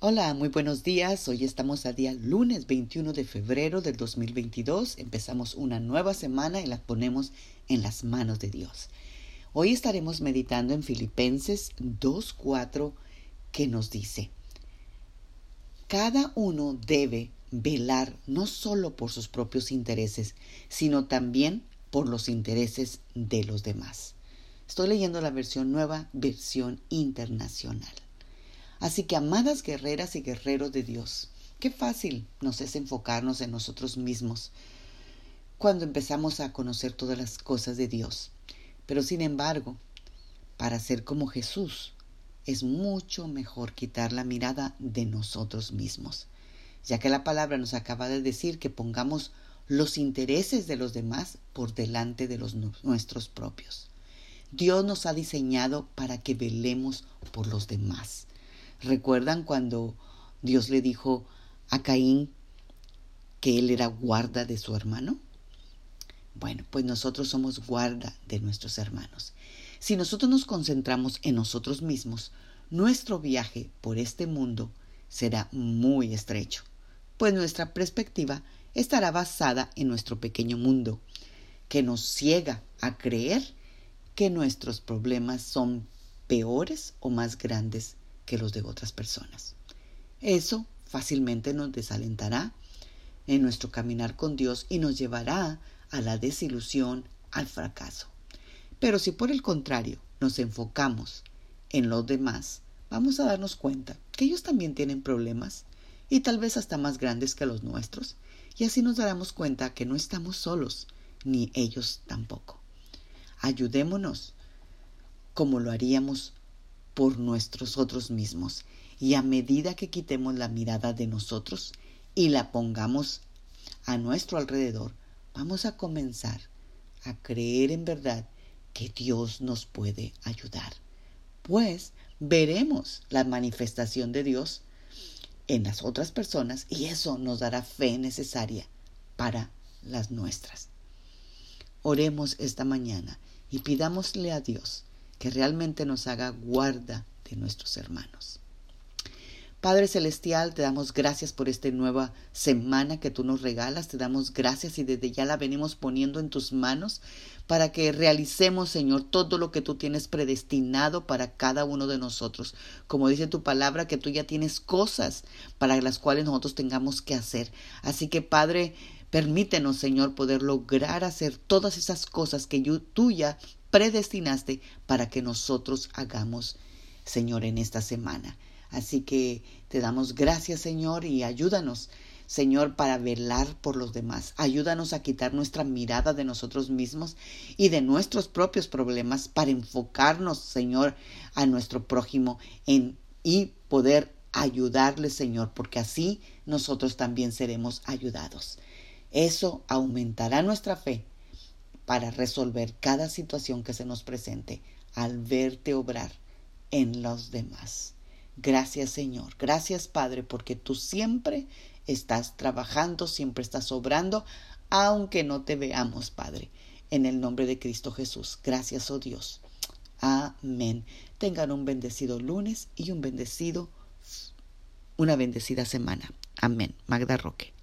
Hola, muy buenos días. Hoy estamos a día lunes 21 de febrero del 2022. Empezamos una nueva semana y la ponemos en las manos de Dios. Hoy estaremos meditando en Filipenses 2.4 que nos dice, cada uno debe velar no solo por sus propios intereses, sino también por los intereses de los demás. Estoy leyendo la versión nueva, versión internacional. Así que, amadas guerreras y guerreros de Dios, qué fácil nos es enfocarnos en nosotros mismos cuando empezamos a conocer todas las cosas de Dios. Pero sin embargo, para ser como Jesús, es mucho mejor quitar la mirada de nosotros mismos, ya que la palabra nos acaba de decir que pongamos los intereses de los demás por delante de los nuestros propios. Dios nos ha diseñado para que velemos por los demás. ¿Recuerdan cuando Dios le dijo a Caín que él era guarda de su hermano? Bueno, pues nosotros somos guarda de nuestros hermanos. Si nosotros nos concentramos en nosotros mismos, nuestro viaje por este mundo será muy estrecho, pues nuestra perspectiva estará basada en nuestro pequeño mundo, que nos ciega a creer que nuestros problemas son peores o más grandes que los de otras personas. Eso fácilmente nos desalentará en nuestro caminar con Dios y nos llevará a la desilusión, al fracaso. Pero si por el contrario nos enfocamos en los demás, vamos a darnos cuenta que ellos también tienen problemas y tal vez hasta más grandes que los nuestros, y así nos daremos cuenta que no estamos solos, ni ellos tampoco. Ayudémonos como lo haríamos por nuestros otros mismos. Y a medida que quitemos la mirada de nosotros y la pongamos a nuestro alrededor, vamos a comenzar a creer en verdad que Dios nos puede ayudar. Pues veremos la manifestación de Dios en las otras personas y eso nos dará fe necesaria para las nuestras. Oremos esta mañana y pidámosle a Dios que realmente nos haga guarda de nuestros hermanos. Padre Celestial, te damos gracias por esta nueva semana que tú nos regalas, te damos gracias y desde ya la venimos poniendo en tus manos para que realicemos, Señor, todo lo que tú tienes predestinado para cada uno de nosotros. Como dice tu palabra, que tú ya tienes cosas para las cuales nosotros tengamos que hacer. Así que, Padre, permítenos, Señor, poder lograr hacer todas esas cosas que tú ya predestinaste para que nosotros hagamos, Señor, en esta semana. Así que te damos gracias, Señor, y ayúdanos, Señor, para velar por los demás. Ayúdanos a quitar nuestra mirada de nosotros mismos y de nuestros propios problemas para enfocarnos, Señor, a nuestro prójimo en, y poder ayudarle, Señor, porque así nosotros también seremos ayudados. Eso aumentará nuestra fe para resolver cada situación que se nos presente al verte obrar en los demás. Gracias Señor, gracias Padre, porque tú siempre estás trabajando, siempre estás obrando, aunque no te veamos, Padre. En el nombre de Cristo Jesús. Gracias, oh Dios. Amén. Tengan un bendecido lunes y un bendecido, una bendecida semana. Amén. Magda Roque.